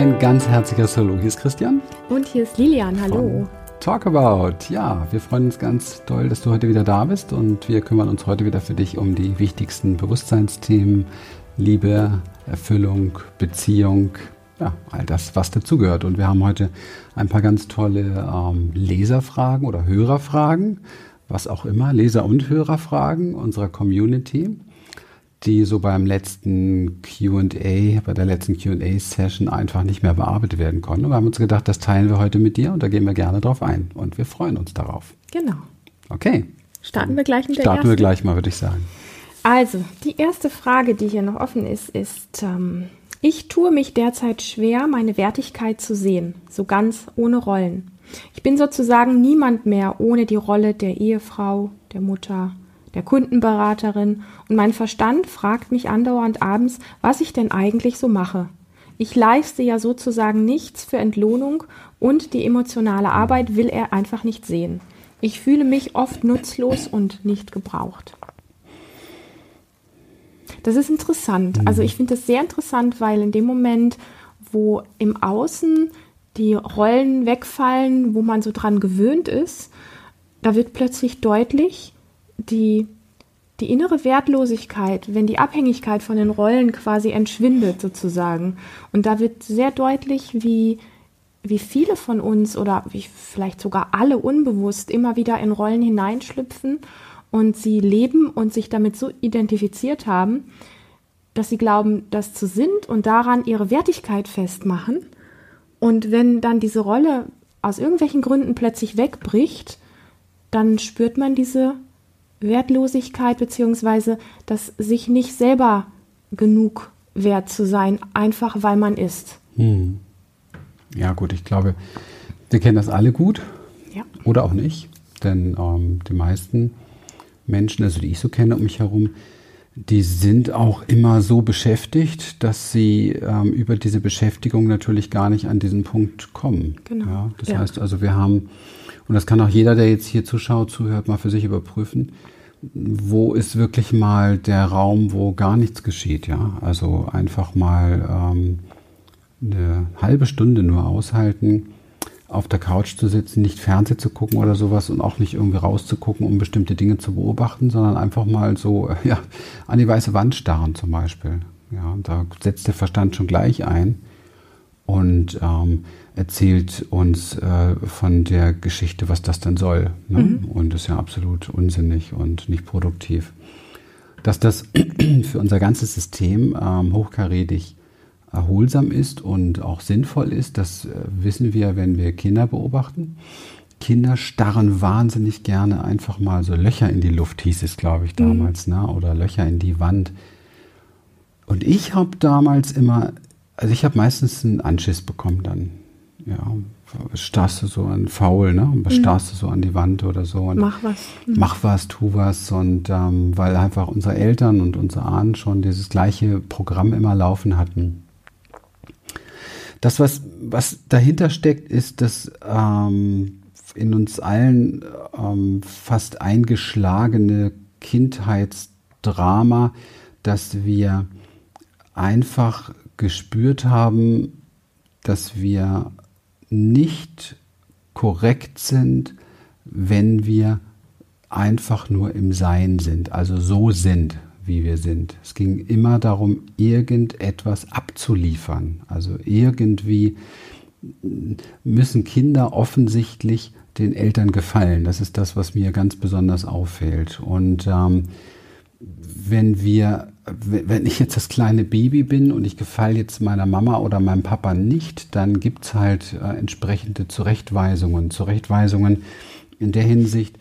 ein ganz herzliches Hallo. Hier ist Christian. Und hier ist Lilian. Hallo. Talk About. Ja, wir freuen uns ganz doll, dass du heute wieder da bist und wir kümmern uns heute wieder für dich um die wichtigsten Bewusstseinsthemen. Liebe, Erfüllung, Beziehung, ja, all das, was dazugehört. Und wir haben heute ein paar ganz tolle ähm, Leserfragen oder Hörerfragen, was auch immer, Leser- und Hörerfragen unserer Community die so beim letzten QA, bei der letzten QA-Session einfach nicht mehr bearbeitet werden konnten. Und wir haben uns gedacht, das teilen wir heute mit dir und da gehen wir gerne drauf ein. Und wir freuen uns darauf. Genau. Okay. Starten wir gleich mit der Starten ersten. wir gleich mal, würde ich sagen. Also, die erste Frage, die hier noch offen ist, ist, ähm, ich tue mich derzeit schwer, meine Wertigkeit zu sehen, so ganz ohne Rollen. Ich bin sozusagen niemand mehr ohne die Rolle der Ehefrau, der Mutter, der Kundenberaterin und mein Verstand fragt mich andauernd abends, was ich denn eigentlich so mache. Ich leiste ja sozusagen nichts für Entlohnung und die emotionale Arbeit will er einfach nicht sehen. Ich fühle mich oft nutzlos und nicht gebraucht. Das ist interessant. Also ich finde das sehr interessant, weil in dem Moment, wo im Außen die Rollen wegfallen, wo man so dran gewöhnt ist, da wird plötzlich deutlich, die, die innere Wertlosigkeit, wenn die Abhängigkeit von den Rollen quasi entschwindet sozusagen. Und da wird sehr deutlich, wie, wie viele von uns oder wie vielleicht sogar alle unbewusst immer wieder in Rollen hineinschlüpfen und sie leben und sich damit so identifiziert haben, dass sie glauben, das zu sind und daran ihre Wertigkeit festmachen. Und wenn dann diese Rolle aus irgendwelchen Gründen plötzlich wegbricht, dann spürt man diese Wertlosigkeit beziehungsweise das sich nicht selber genug wert zu sein, einfach weil man ist. Hm. Ja gut, ich glaube, wir kennen das alle gut Ja. oder auch nicht, denn ähm, die meisten Menschen, also die ich so kenne um mich herum, die sind auch immer so beschäftigt, dass sie ähm, über diese Beschäftigung natürlich gar nicht an diesen Punkt kommen. Genau. Ja, das Ja. heißt also, wir haben, und das kann auch jeder, der jetzt hier zuschaut, zuhört, mal für sich überprüfen, wo ist wirklich mal der Raum, wo gar nichts geschieht, ja. Also einfach mal ähm, eine halbe Stunde nur aushalten, auf der Couch zu sitzen, nicht Fernsehen zu gucken oder sowas und auch nicht irgendwie rauszugucken, um bestimmte Dinge zu beobachten, sondern einfach mal so ja, an die weiße Wand starren zum Beispiel. Ja, und da setzt der Verstand schon gleich ein und ähm, erzählt uns äh, von der Geschichte, was das denn soll. Ne? Und das ist ja absolut unsinnig und nicht produktiv. Dass das für unser ganzes System ähm, hochkarätig erholsam ist und auch sinnvoll ist, das äh, wissen wir, wenn wir Kinder beobachten. Kinder starren wahnsinnig gerne einfach mal so Löcher in die Luft, hieß es, glaube ich, damals, ne? oder Löcher in die Wand. Und ich habe damals immer, also ich habe meistens einen Anschiss bekommen dann. Ja, starrst du so an faul, ne? Und starrst du so an die Wand oder so. Und Mach was. mach was, tu was. Und ähm, weil einfach unsere Eltern und unsere Ahnen schon dieses gleiche Programm immer laufen hatten. Das, was, was dahinter steckt, ist das ähm, in uns allen ähm, fast eingeschlagene Kindheitsdrama, dass wir einfach gespürt haben, dass wir nicht korrekt sind, wenn wir einfach nur im Sein sind, also so sind, wie wir sind. Es ging immer darum, irgendetwas abzuliefern. Also irgendwie müssen Kinder offensichtlich den Eltern gefallen. Das ist das, was mir ganz besonders auffällt. Und ähm, wenn wir, wenn ich jetzt das kleine Baby bin und ich gefalle jetzt meiner Mama oder meinem Papa nicht, dann gibt's halt äh, entsprechende Zurechtweisungen. Zurechtweisungen in der Hinsicht,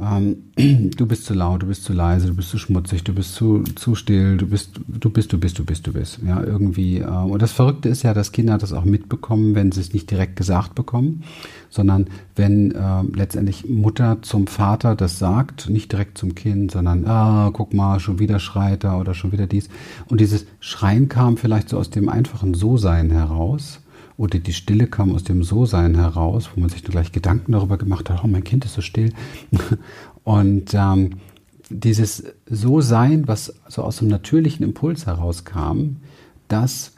ähm, du bist zu laut, du bist zu leise, du bist zu schmutzig, du bist zu, zu still, du bist, du bist, du bist, du bist, du bist. Ja, irgendwie. Äh, und das Verrückte ist ja, dass Kinder das auch mitbekommen, wenn sie es nicht direkt gesagt bekommen, sondern wenn äh, letztendlich Mutter zum Vater das sagt, nicht direkt zum Kind, sondern, ah, guck mal, schon wieder schreit er oder schon wieder dies. Und dieses Schreien kam vielleicht so aus dem einfachen So-Sein heraus oder die Stille kam aus dem So-Sein heraus, wo man sich dann gleich Gedanken darüber gemacht hat, oh, mein Kind ist so still. Und ähm, dieses So-Sein, was so aus dem natürlichen Impuls herauskam, das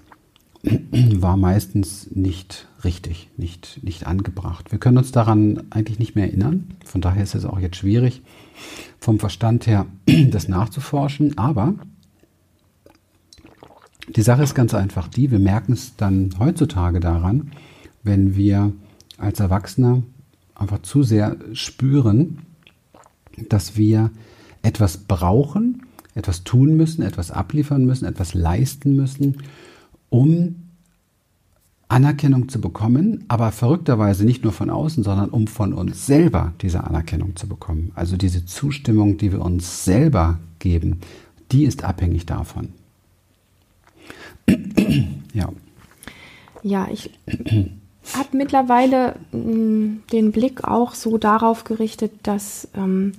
war meistens nicht richtig, nicht, nicht angebracht. Wir können uns daran eigentlich nicht mehr erinnern. Von daher ist es auch jetzt schwierig, vom Verstand her das nachzuforschen. Aber die Sache ist ganz einfach die, wir merken es dann heutzutage daran, wenn wir als Erwachsene einfach zu sehr spüren, dass wir etwas brauchen, etwas tun müssen, etwas abliefern müssen, etwas leisten müssen, um Anerkennung zu bekommen, aber verrückterweise nicht nur von außen, sondern um von uns selber diese Anerkennung zu bekommen. Also diese Zustimmung, die wir uns selber geben, die ist abhängig davon. Ja. Ja, ich habe mittlerweile mh, mm, den Blick auch so darauf gerichtet, dass ähm,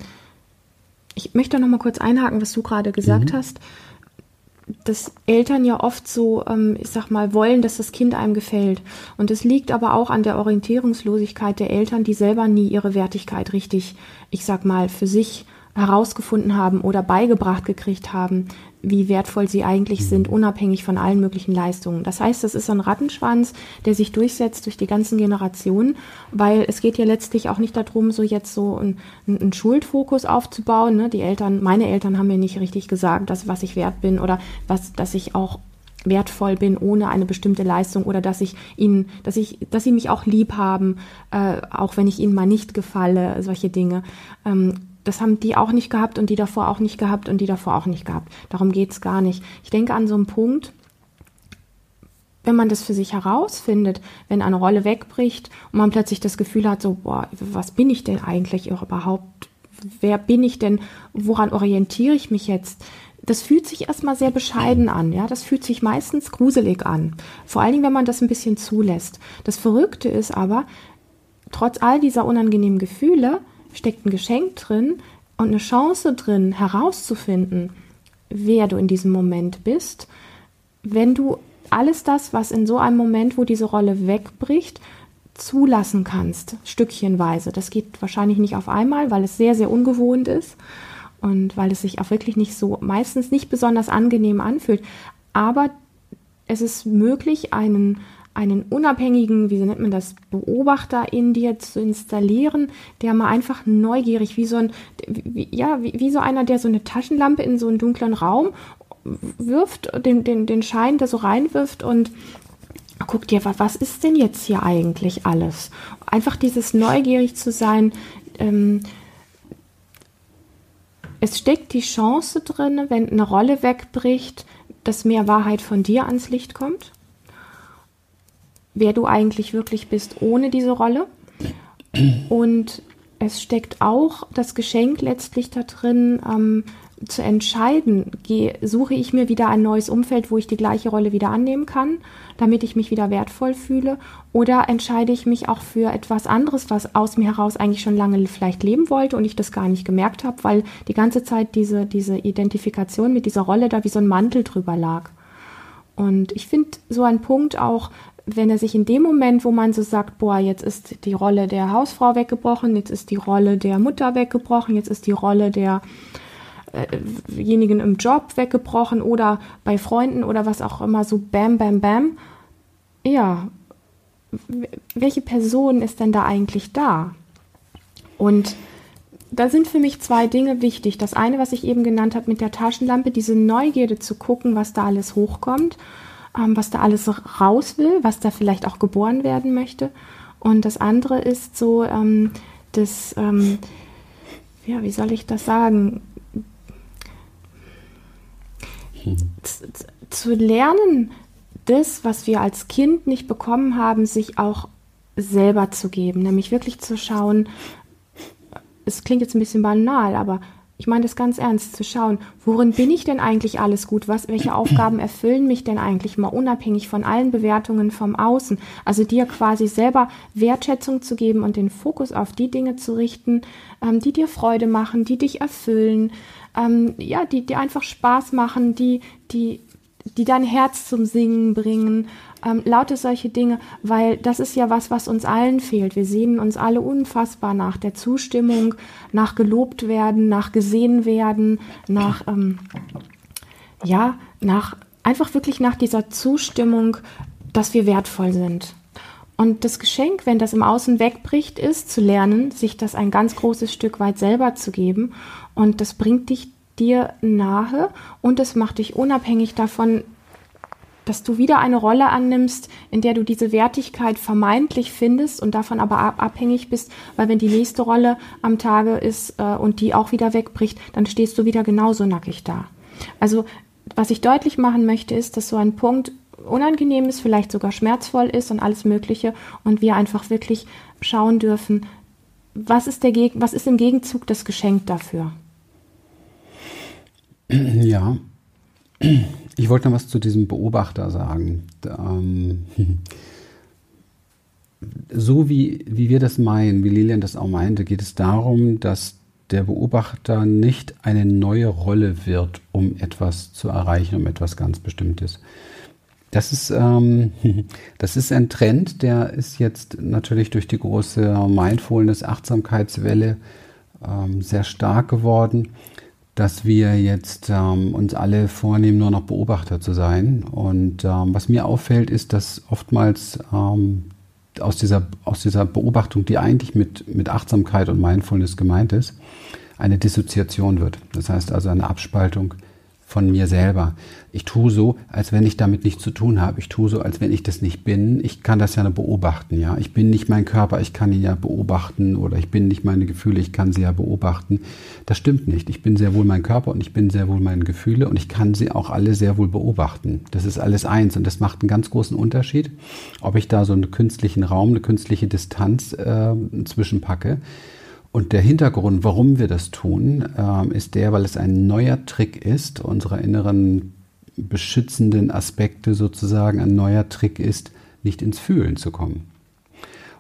ich möchte noch mal kurz einhaken, was du gerade gesagt mhm. hast dass Eltern ja oft so, ähm, ich sag mal, wollen, dass das Kind einem gefällt. Und es liegt aber auch an der Orientierungslosigkeit der Eltern, die selber nie ihre Wertigkeit richtig, ich sag mal, für sich herausgefunden haben oder beigebracht gekriegt haben, wie wertvoll sie eigentlich sind, mhm. unabhängig von allen möglichen Leistungen. Das heißt, das ist ein Rattenschwanz, der sich durchsetzt durch die ganzen Generationen, weil es geht ja letztlich auch nicht darum, so jetzt so einen, einen Schuldfokus aufzubauen. Ne? Die Eltern, meine Eltern haben mir nicht richtig gesagt, dass was ich wert bin oder was, dass ich auch wertvoll bin ohne eine bestimmte Leistung oder dass ich ihnen, dass ich, dass sie mich auch lieb haben, äh, auch wenn ich ihnen mal nicht gefalle, solche Dinge. Ähm, das haben die auch nicht gehabt und die davor auch nicht gehabt und die davor auch nicht gehabt. Darum geht es gar nicht. Ich denke an so einen Punkt, wenn man das für sich herausfindet, wenn eine Rolle wegbricht und man plötzlich das Gefühl hat, so, boah, was bin ich denn eigentlich überhaupt? Wer bin ich denn? Woran orientiere ich mich jetzt? Das fühlt sich erstmal sehr bescheiden an, ja. Das fühlt sich meistens gruselig an. Vor allen Dingen, wenn man das ein bisschen zulässt. Das Verrückte ist aber, trotz all dieser unangenehmen Gefühle, steckt ein Geschenk drin und eine Chance drin, herauszufinden, wer du in diesem Moment bist, wenn du alles das, was in so einem Moment, wo diese Rolle wegbricht, zulassen kannst, stückchenweise. Das geht wahrscheinlich nicht auf einmal, weil es sehr, sehr ungewohnt ist und weil es sich auch wirklich nicht so, meistens nicht besonders angenehm anfühlt. Aber es ist möglich, einen einen unabhängigen, wie nennt man das, Beobachter in dir zu installieren, der mal einfach neugierig, wie so ein, wie, ja, wie, wie so einer, der so eine Taschenlampe in so einen dunklen Raum wirft, den, den, den Schein da so reinwirft und guckt dir, was ist denn jetzt hier eigentlich alles? Einfach dieses neugierig zu sein, ähm, es steckt die Chance drin, wenn eine Rolle wegbricht, dass mehr Wahrheit von dir ans Licht kommt wer du eigentlich wirklich bist ohne diese Rolle. Und es steckt auch das Geschenk letztlich da drin, ähm, zu entscheiden, gehe, suche ich mir wieder ein neues Umfeld, wo ich die gleiche Rolle wieder annehmen kann, damit ich mich wieder wertvoll fühle, oder entscheide ich mich auch für etwas anderes, was aus mir heraus eigentlich schon lange vielleicht leben wollte und ich das gar nicht gemerkt habe, weil die ganze Zeit diese, diese Identifikation mit dieser Rolle da wie so ein Mantel drüber lag. Und ich finde so ein Punkt auch, wenn er sich in dem Moment, wo man so sagt, boah, jetzt ist die Rolle der Hausfrau weggebrochen, jetzt ist die Rolle der Mutter weggebrochen, jetzt ist die Rolle derjenigen äh im Job weggebrochen oder bei Freunden oder was auch immer, so bam, bam, bam. Ja, welche Person ist denn da eigentlich da? Und da sind für mich zwei Dinge wichtig. Das eine, was ich eben genannt habe mit der Taschenlampe, diese Neugierde zu gucken, was da alles hochkommt was da alles raus will, was da vielleicht auch geboren werden möchte. Und das andere ist so, ähm, das, ähm, ja, wie soll ich das sagen? Zu, zu lernen, das, was wir als Kind nicht bekommen haben, sich auch selber zu geben, nämlich wirklich zu schauen, es klingt jetzt ein bisschen banal, aber ich meine das ganz ernst, zu schauen, worin bin ich denn eigentlich alles gut? Was, welche Aufgaben erfüllen mich denn eigentlich mal unabhängig von allen Bewertungen vom Außen? Also dir quasi selber Wertschätzung zu geben und den Fokus auf die Dinge zu richten, ähm, die dir Freude machen, die dich erfüllen, ähm, ja, die dir einfach Spaß machen, die, die, die dein Herz zum Singen bringen ähm, lauter solche Dinge, weil das ist ja was, was uns allen fehlt. Wir sehnen uns alle unfassbar nach der Zustimmung, nach gelobt werden, nach gesehen werden, nach, ähm, ja, nach, einfach wirklich nach dieser Zustimmung, dass wir wertvoll sind. Und das Geschenk, wenn das im Außen wegbricht, ist zu lernen, sich das ein ganz großes Stück weit selber zu geben. Und das bringt dich dir nahe und es macht dich unabhängig davon, dass du wieder eine Rolle annimmst, in der du diese Wertigkeit vermeintlich findest und davon aber abhängig bist, weil wenn die nächste Rolle am Tage ist äh, und die auch wieder wegbricht, dann stehst du wieder genauso nackig da. Also was ich deutlich machen möchte, ist, dass so ein Punkt unangenehm ist, vielleicht sogar schmerzvoll ist und alles Mögliche und wir einfach wirklich schauen dürfen, was ist, der was ist im Gegenzug das Geschenk dafür? Ja, ich wollte noch was zu diesem Beobachter sagen. Ähm, so wie, wie wir das meinen, wie Lilian das auch meinte, geht es darum, dass der Beobachter nicht eine neue Rolle wird, um etwas zu erreichen, um etwas ganz Bestimmtes. Das ist, ähm, das ist ein Trend, der ist jetzt natürlich durch die große Mindfulness-Achtsamkeitswelle ähm, sehr stark geworden, dass wir jetzt ähm, uns alle vornehmen, nur noch Beobachter zu sein. Und ähm, was mir auffällt, ist, dass oftmals ähm, aus, dieser, aus dieser Beobachtung, die eigentlich mit, mit Achtsamkeit und Mindfulness gemeint ist, eine Dissoziation wird. Das heißt also eine Abspaltung von mir selber. Ich tue so, als wenn ich damit nichts zu tun habe. Ich tue so, als wenn ich das nicht bin. Ich kann das ja beobachten, ja. Ich bin nicht mein Körper, ich kann ihn ja beobachten oder ich bin nicht meine Gefühle, ich kann sie ja beobachten. Das stimmt nicht. Ich bin sehr wohl mein Körper und ich bin sehr wohl meine Gefühle und ich kann sie auch alle sehr wohl beobachten. Das ist alles eins und das macht einen ganz großen Unterschied, ob ich da so einen künstlichen Raum, eine künstliche Distanz äh, zwischenpacke und der Hintergrund, warum wir das tun, äh, ist der, weil es ein neuer Trick ist, unserer inneren beschützenden Aspekte sozusagen ein neuer Trick ist, nicht ins Fühlen zu kommen.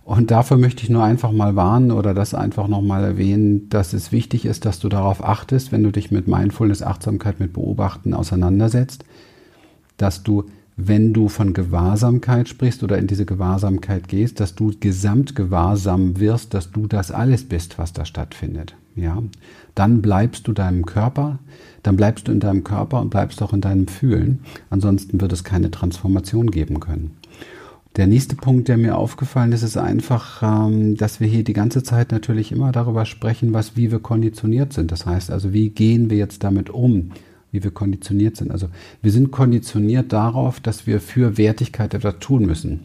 Und dafür möchte ich nur einfach mal warnen oder das einfach nochmal erwähnen, dass es wichtig ist, dass du darauf achtest, wenn du dich mit Mindfulness, Achtsamkeit, mit Beobachten auseinandersetzt, dass du wenn du von Gewahrsamkeit sprichst oder in diese Gewahrsamkeit gehst, dass du gesamtgewahrsam wirst, dass du das alles bist, was da stattfindet. Ja, dann bleibst du deinem Körper, dann bleibst du in deinem Körper und bleibst auch in deinem Fühlen. Ansonsten wird es keine Transformation geben können. Der nächste Punkt, der mir aufgefallen ist, ist einfach, ähm, dass wir hier die ganze Zeit natürlich immer darüber sprechen, was, wie wir konditioniert sind. Das heißt also, wie gehen wir jetzt damit um? Wie wir konditioniert sind. Also wir sind konditioniert darauf, dass wir für Wertigkeit etwas tun müssen,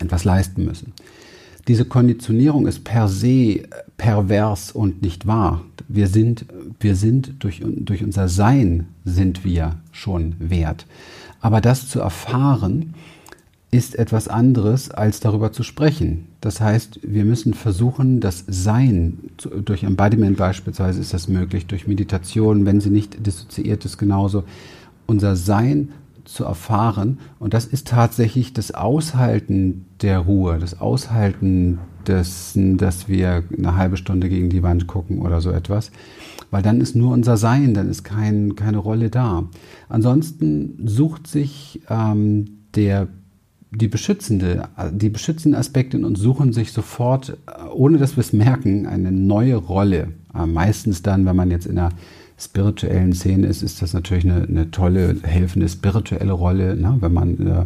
etwas leisten müssen. Diese Konditionierung ist per se pervers und nicht wahr. Wir sind, wir sind durch, durch unser Sein sind wir schon wert. Aber das zu erfahren, ist etwas anderes, als darüber zu sprechen. Das heißt, wir müssen versuchen, das Sein, durch Embodiment beispielsweise ist das möglich, durch Meditation, wenn sie nicht dissoziiert ist, genauso, unser Sein zu erfahren. Und das ist tatsächlich das Aushalten der Ruhe, das Aushalten dessen, dass wir eine halbe Stunde gegen die Wand gucken oder so etwas. Weil dann ist nur unser Sein, dann ist kein, keine Rolle da. Ansonsten sucht sich ähm, der die beschützende, die beschützenden Aspekte in uns suchen sich sofort, ohne dass wir es merken, eine neue Rolle. Äh, meistens dann, wenn man jetzt in einer spirituellen Szene ist, ist das natürlich eine, eine tolle, helfende spirituelle Rolle, ne? wenn man äh,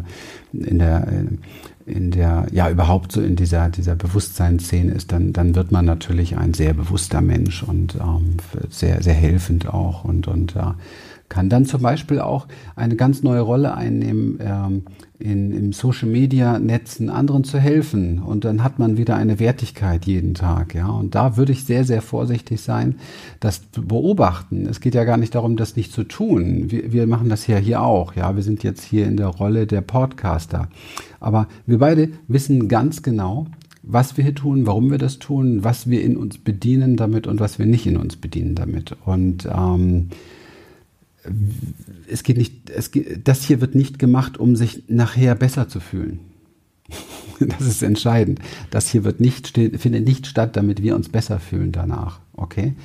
in der in der, ja, überhaupt so in dieser, dieser Bewusstseinsszene ist, dann, dann wird man natürlich ein sehr bewusster Mensch und ähm, sehr, sehr helfend auch und, und äh, kann dann zum Beispiel auch eine ganz neue Rolle einnehmen, ähm, in, im Social Media Netzen anderen zu helfen. Und dann hat man wieder eine Wertigkeit jeden Tag, ja. Und da würde ich sehr, sehr vorsichtig sein, das zu beobachten. Es geht ja gar nicht darum, das nicht zu tun. Wir, wir machen das ja hier auch, ja. Wir sind jetzt hier in der Rolle der Podcaster. Aber wir beide wissen ganz genau, was wir hier tun, warum wir das tun, was wir in uns bedienen damit und was wir nicht in uns bedienen damit. Und ähm, es geht nicht, es geht, das hier wird nicht gemacht, um sich nachher besser zu fühlen. Das ist entscheidend. Das hier wird nicht, findet nicht statt, damit wir uns besser fühlen danach. Okay?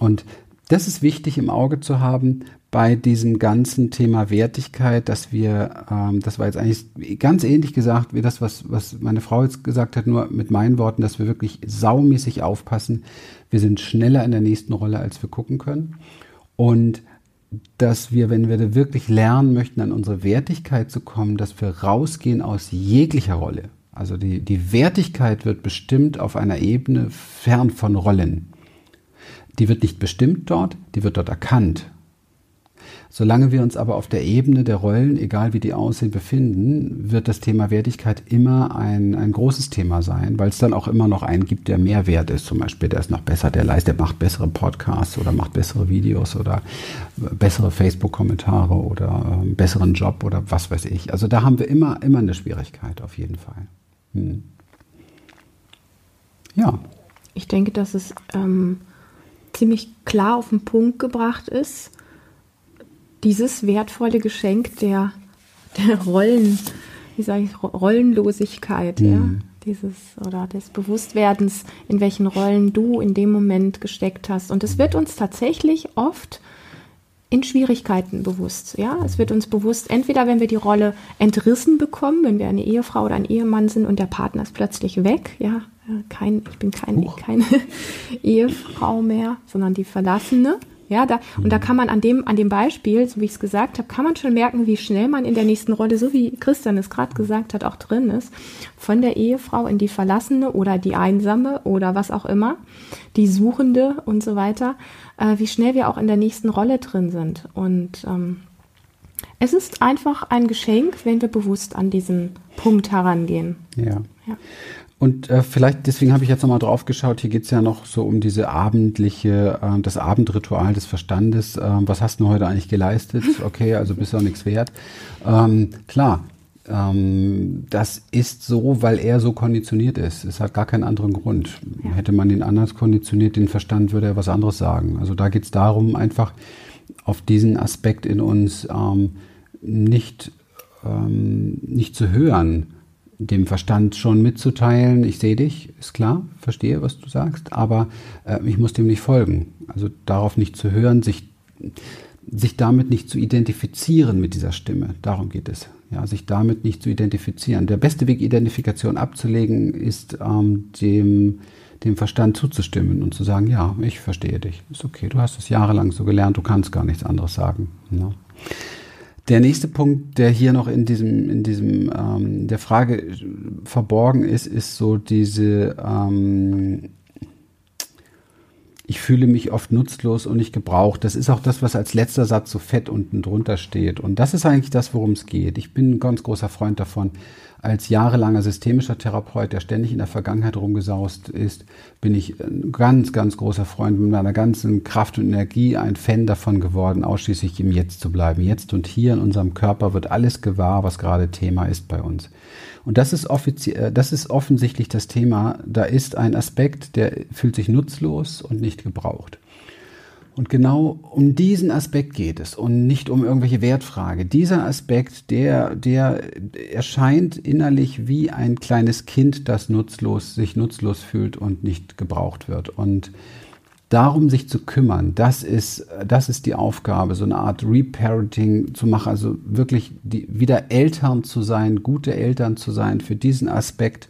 Und das ist wichtig im Auge zu haben bei diesem ganzen Thema Wertigkeit, dass wir, ähm, das war jetzt eigentlich ganz ähnlich gesagt wie das, was, was meine Frau jetzt gesagt hat, nur mit meinen Worten, dass wir wirklich saumäßig aufpassen. Wir sind schneller in der nächsten Rolle, als wir gucken können. Und dass wir, wenn wir wirklich lernen möchten, an unsere Wertigkeit zu kommen, dass wir rausgehen aus jeglicher Rolle. Also die, die Wertigkeit wird bestimmt auf einer Ebene fern von Rollen. Die wird nicht bestimmt dort, die wird dort erkannt. Solange wir uns aber auf der Ebene der Rollen, egal wie die aussehen, befinden, wird das Thema Wertigkeit immer ein, ein großes Thema sein, weil es dann auch immer noch einen gibt, der mehr wert ist. Zum Beispiel, der ist noch besser, der leistet, der macht bessere Podcasts oder macht bessere Videos oder bessere Facebook-Kommentare oder äh, besseren Job oder was weiß ich. Also da haben wir immer, immer eine Schwierigkeit auf jeden Fall. Hm. Ja. Ich denke, dass es ähm, ziemlich klar auf den Punkt gebracht ist dieses wertvolle Geschenk der, der Rollen, wie sage ich, Rollenlosigkeit, mhm. ja, dieses oder des Bewusstwerdens, in welchen Rollen du in dem Moment gesteckt hast. Und es wird uns tatsächlich oft in Schwierigkeiten bewusst. Ja, es wird uns bewusst, entweder wenn wir die Rolle entrissen bekommen, wenn wir eine Ehefrau oder ein Ehemann sind und der Partner ist plötzlich weg, ja, kein, ich bin kein, keine Ehefrau mehr, sondern die Verlassene. Ja, da, und da mhm. kann man an dem, an dem Beispiel, so wie ich es gesagt habe, kann man schon merken, wie schnell man in der nächsten Rolle, so wie Christian es gerade gesagt hat, auch drin ist, von der Ehefrau in die Verlassene oder die Einsame oder was auch immer, die Suchende und so weiter, äh, wie schnell wir auch in der nächsten Rolle drin sind. Und ähm, es ist einfach ein Geschenk, wenn wir bewusst an diesen Punkt herangehen. Ja. ja. Und äh, vielleicht, deswegen habe ich jetzt nochmal drauf geschaut, hier geht es ja noch so um diese abendliche, äh, das Abendritual des Verstandes. Äh, was hast du heute eigentlich geleistet? Okay, also bist du auch nichts wert. Ähm, klar, ähm, das ist so, weil er so konditioniert ist. Es hat gar keinen anderen Grund. Hätte man ihn anders konditioniert, den Verstand, würde er was anderes sagen. Also da geht es darum, einfach auf diesen Aspekt in uns ähm, nicht, ähm, nicht zu hören dem Verstand schon mitzuteilen, ich sehe dich, ist klar, verstehe, was du sagst, aber äh, ich muss dem nicht folgen. Also darauf nicht zu hören, sich, sich damit nicht zu identifizieren mit dieser Stimme. Darum geht es. Ja, sich damit nicht zu identifizieren. Der beste Weg, Identifikation abzulegen, ist ähm, dem, dem Verstand zuzustimmen und zu sagen, ja, ich verstehe dich. Ist okay, du hast es jahrelang so gelernt, du kannst gar nichts anderes sagen. Ja. Der nächste Punkt, der hier noch in diesem, in diesem, ähm, der Frage verborgen ist, ist so diese, ähm, ich fühle mich oft nutzlos und nicht gebraucht. Das ist auch das, was als letzter Satz so fett unten drunter steht. Und das ist eigentlich das, worum es geht. Ich bin ein ganz großer Freund davon, als jahrelanger systemischer Therapeut, der ständig in der Vergangenheit rumgesaust ist, bin ich ein ganz, ganz großer Freund mit meiner ganzen Kraft und Energie ein Fan davon geworden, ausschließlich im Jetzt zu bleiben. Jetzt und hier in unserem Körper wird alles gewahr, was gerade Thema ist bei uns. Und das ist, äh, das ist offensichtlich das Thema. Da ist ein Aspekt, der fühlt sich nutzlos und nicht gebraucht. Und genau um diesen Aspekt geht es und nicht um irgendwelche Wertfrage. Dieser Aspekt, der, der erscheint innerlich wie ein kleines Kind, das nutzlos, sich nutzlos fühlt und nicht gebraucht wird. Und darum sich zu kümmern, das ist, das ist die Aufgabe, so eine Art Reparenting zu machen, also wirklich die, wieder Eltern zu sein, gute Eltern zu sein für diesen Aspekt,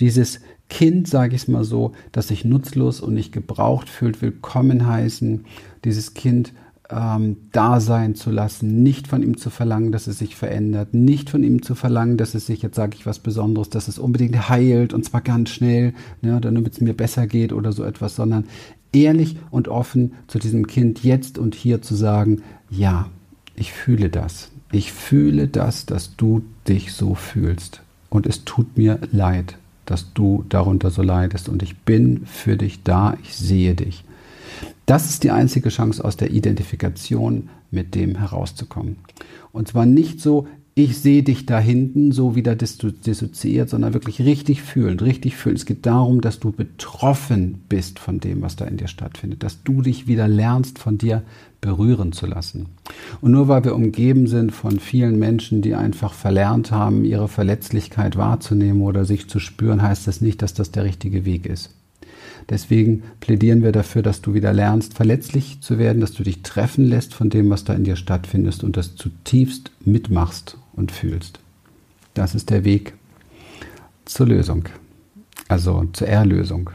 dieses Kind, sage ich es mal so, das sich nutzlos und nicht gebraucht fühlt, willkommen heißen, dieses Kind ähm, da sein zu lassen, nicht von ihm zu verlangen, dass es sich verändert, nicht von ihm zu verlangen, dass es sich, jetzt sage ich was Besonderes, dass es unbedingt heilt und zwar ganz schnell, ne, damit es mir besser geht oder so etwas, sondern ehrlich und offen zu diesem Kind jetzt und hier zu sagen, ja, ich fühle das. Ich fühle das, dass du dich so fühlst. Und es tut mir leid dass du darunter so leidest und ich bin für dich da, ich sehe dich. Das ist die einzige Chance aus der Identifikation mit dem herauszukommen. Und zwar nicht so, ich sehe dich da hinten, so wieder dissoziiert, sondern wirklich richtig fühlen, richtig fühlen. Es geht darum, dass du betroffen bist von dem, was da in dir stattfindet, dass du dich wieder lernst, von dir berühren zu lassen. Und nur weil wir umgeben sind von vielen Menschen, die einfach verlernt haben, ihre Verletzlichkeit wahrzunehmen oder sich zu spüren, heißt das nicht, dass das der richtige Weg ist. Deswegen plädieren wir dafür, dass du wieder lernst, verletzlich zu werden, dass du dich treffen lässt von dem, was da in dir stattfindet und das zutiefst mitmachst und fühlst. Das ist der Weg zur Lösung, also zur Erlösung.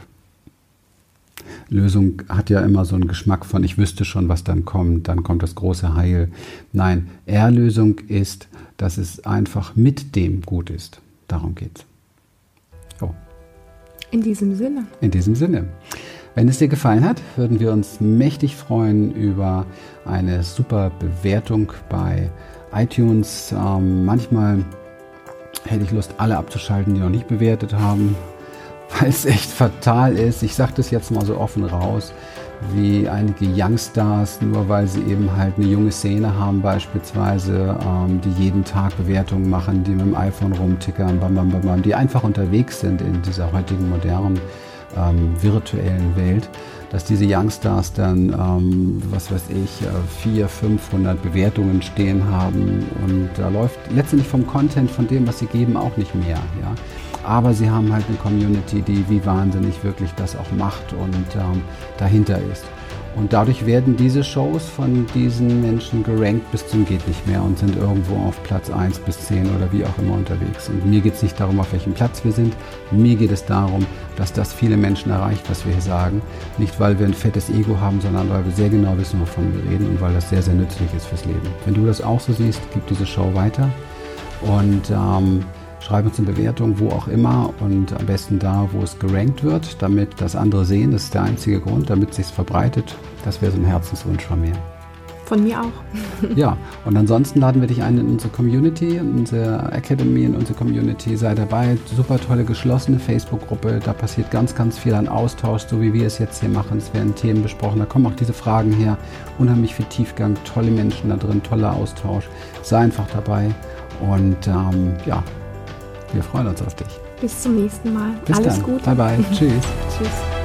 Lösung hat ja immer so einen Geschmack von, ich wüsste schon, was dann kommt, dann kommt das große Heil. Nein, Erlösung ist, dass es einfach mit dem gut ist. Darum geht's. In diesem Sinne. In diesem Sinne. Wenn es dir gefallen hat, würden wir uns mächtig freuen über eine super Bewertung bei iTunes. Ähm, manchmal hätte ich Lust, alle abzuschalten, die noch nicht bewertet haben, weil es echt fatal ist. Ich sage das jetzt mal so offen raus, wie einige Youngstars, nur weil sie eben halt eine junge Szene haben beispielsweise, ähm, die jeden Tag Bewertungen machen, die mit dem iPhone rumtickern, bam, bam, bam, bam, die einfach unterwegs sind in dieser heutigen modernen ähm, virtuellen Welt, dass diese Youngstars dann, ähm, was weiß ich, 400, äh, 500 Bewertungen stehen haben und da läuft letztendlich vom Content, von dem, was sie geben, auch nicht mehr. Ja? Aber sie haben halt eine Community, die wie wahnsinnig wirklich das auch macht und ähm, dahinter ist. Und dadurch werden diese Shows von diesen Menschen gerankt bis zum geht nicht mehr und sind irgendwo auf Platz 1 bis 10 oder wie auch immer unterwegs. Und mir geht es nicht darum, auf welchem Platz wir sind. Mir geht es darum, dass das viele Menschen erreicht, was wir hier sagen. Nicht, weil wir ein fettes Ego haben, sondern weil wir sehr genau wissen, wovon wir reden und weil das sehr, sehr nützlich ist fürs Leben. Wenn du das auch so siehst, gib diese Show weiter. Und ähm, Schreib uns eine Bewertung, wo auch immer und am besten da, wo es gerankt wird, damit das andere sehen. Das ist der einzige Grund, damit es sich verbreitet. Das wäre so ein Herzenswunsch von mir. Von mir auch. ja, und ansonsten laden wir dich ein in unsere Community, in unsere Academy, in unsere Community. Sei dabei. Super tolle geschlossene Facebook-Gruppe. Da passiert ganz, ganz viel an Austausch, so wie wir es jetzt hier machen. Es werden Themen besprochen. Da kommen auch diese Fragen her. Unheimlich viel Tiefgang, tolle Menschen da drin, toller Austausch. Sei einfach dabei. Und ähm, ja, wir freuen uns auf dich. Bis zum nächsten Mal. Bis Alles dann. Gute. Bye bye. Tschüss. Tschüss.